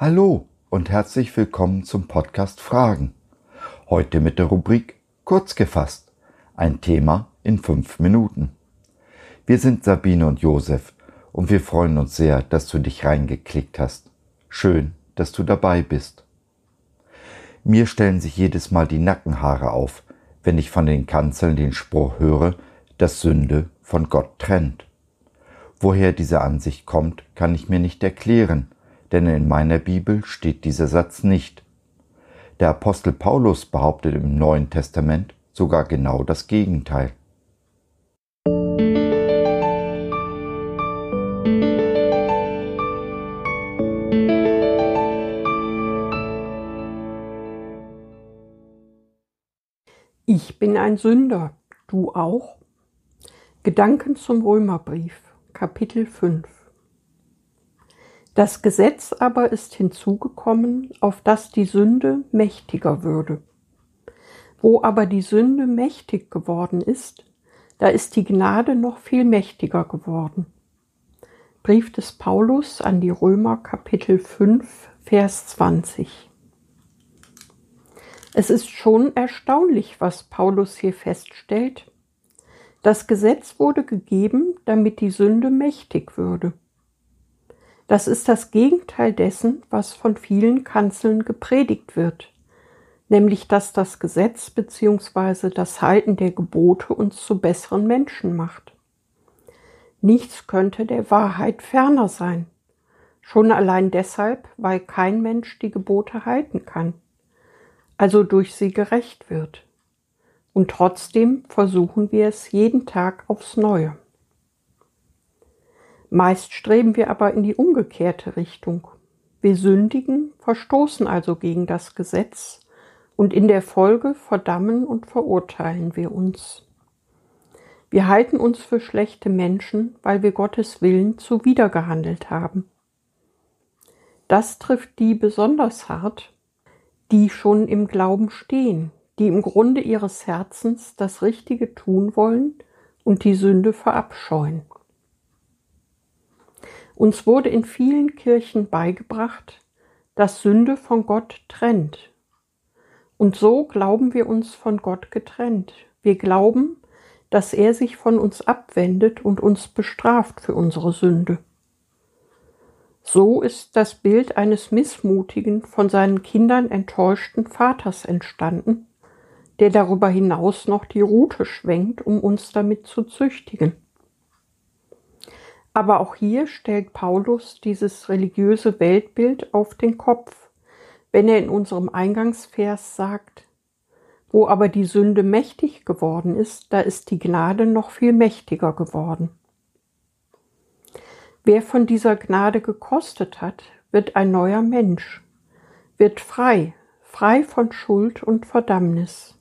Hallo und herzlich willkommen zum Podcast Fragen. Heute mit der Rubrik Kurz gefasst. Ein Thema in fünf Minuten. Wir sind Sabine und Josef und wir freuen uns sehr, dass du dich reingeklickt hast. Schön, dass du dabei bist. Mir stellen sich jedes Mal die Nackenhaare auf, wenn ich von den Kanzeln den Spruch höre, dass Sünde von Gott trennt. Woher diese Ansicht kommt, kann ich mir nicht erklären, denn in meiner Bibel steht dieser Satz nicht. Der Apostel Paulus behauptet im Neuen Testament sogar genau das Gegenteil. Ich bin ein Sünder, du auch? Gedanken zum Römerbrief, Kapitel 5 das Gesetz aber ist hinzugekommen, auf das die Sünde mächtiger würde. Wo aber die Sünde mächtig geworden ist, da ist die Gnade noch viel mächtiger geworden. Brief des Paulus an die Römer Kapitel 5 Vers 20. Es ist schon erstaunlich, was Paulus hier feststellt. Das Gesetz wurde gegeben, damit die Sünde mächtig würde. Das ist das Gegenteil dessen, was von vielen Kanzeln gepredigt wird, nämlich dass das Gesetz bzw. das Halten der Gebote uns zu besseren Menschen macht. Nichts könnte der Wahrheit ferner sein, schon allein deshalb, weil kein Mensch die Gebote halten kann, also durch sie gerecht wird. Und trotzdem versuchen wir es jeden Tag aufs Neue. Meist streben wir aber in die umgekehrte Richtung. Wir sündigen, verstoßen also gegen das Gesetz und in der Folge verdammen und verurteilen wir uns. Wir halten uns für schlechte Menschen, weil wir Gottes Willen zuwidergehandelt haben. Das trifft die besonders hart, die schon im Glauben stehen, die im Grunde ihres Herzens das Richtige tun wollen und die Sünde verabscheuen. Uns wurde in vielen Kirchen beigebracht, dass Sünde von Gott trennt. Und so glauben wir uns von Gott getrennt. Wir glauben, dass er sich von uns abwendet und uns bestraft für unsere Sünde. So ist das Bild eines missmutigen, von seinen Kindern enttäuschten Vaters entstanden, der darüber hinaus noch die Rute schwenkt, um uns damit zu züchtigen. Aber auch hier stellt Paulus dieses religiöse Weltbild auf den Kopf, wenn er in unserem Eingangsvers sagt, wo aber die Sünde mächtig geworden ist, da ist die Gnade noch viel mächtiger geworden. Wer von dieser Gnade gekostet hat, wird ein neuer Mensch, wird frei, frei von Schuld und Verdammnis.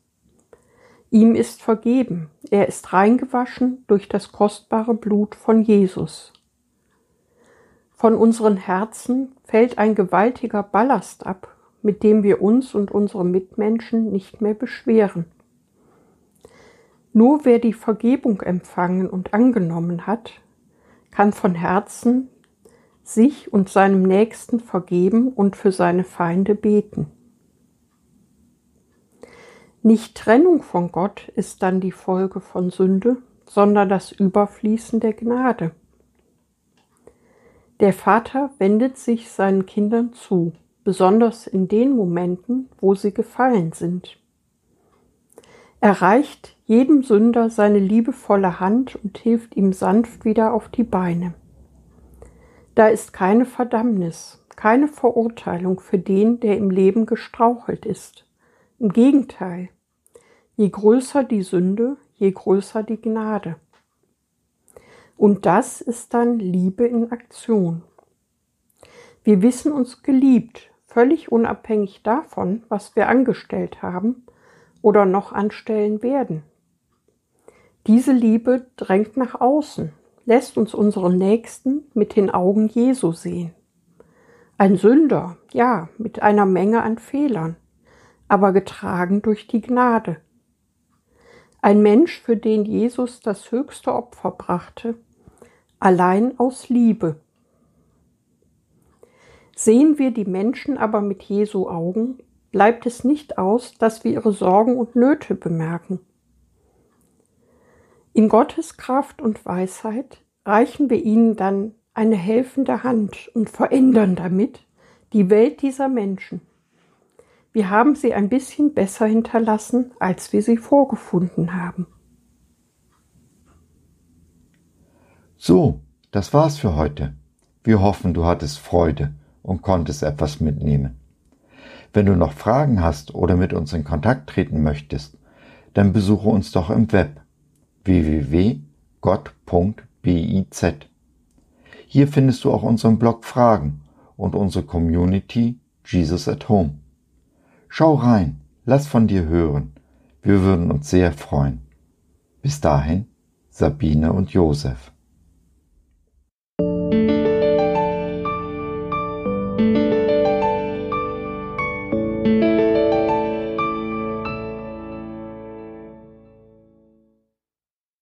Ihm ist vergeben, er ist reingewaschen durch das kostbare Blut von Jesus. Von unseren Herzen fällt ein gewaltiger Ballast ab, mit dem wir uns und unsere Mitmenschen nicht mehr beschweren. Nur wer die Vergebung empfangen und angenommen hat, kann von Herzen sich und seinem Nächsten vergeben und für seine Feinde beten. Nicht Trennung von Gott ist dann die Folge von Sünde, sondern das Überfließen der Gnade. Der Vater wendet sich seinen Kindern zu, besonders in den Momenten, wo sie gefallen sind. Er reicht jedem Sünder seine liebevolle Hand und hilft ihm sanft wieder auf die Beine. Da ist keine Verdammnis, keine Verurteilung für den, der im Leben gestrauchelt ist. Im Gegenteil, Je größer die Sünde, je größer die Gnade. Und das ist dann Liebe in Aktion. Wir wissen uns geliebt, völlig unabhängig davon, was wir angestellt haben oder noch anstellen werden. Diese Liebe drängt nach außen, lässt uns unseren Nächsten mit den Augen Jesu sehen. Ein Sünder, ja, mit einer Menge an Fehlern, aber getragen durch die Gnade. Ein Mensch, für den Jesus das höchste Opfer brachte, allein aus Liebe. Sehen wir die Menschen aber mit Jesu Augen, bleibt es nicht aus, dass wir ihre Sorgen und Nöte bemerken. In Gottes Kraft und Weisheit reichen wir ihnen dann eine helfende Hand und verändern damit die Welt dieser Menschen. Wir haben sie ein bisschen besser hinterlassen, als wir sie vorgefunden haben. So, das war's für heute. Wir hoffen, du hattest Freude und konntest etwas mitnehmen. Wenn du noch Fragen hast oder mit uns in Kontakt treten möchtest, dann besuche uns doch im Web www.gott.biz. Hier findest du auch unseren Blog Fragen und unsere Community Jesus at Home. Schau rein, lass von dir hören. Wir würden uns sehr freuen. Bis dahin, Sabine und Josef.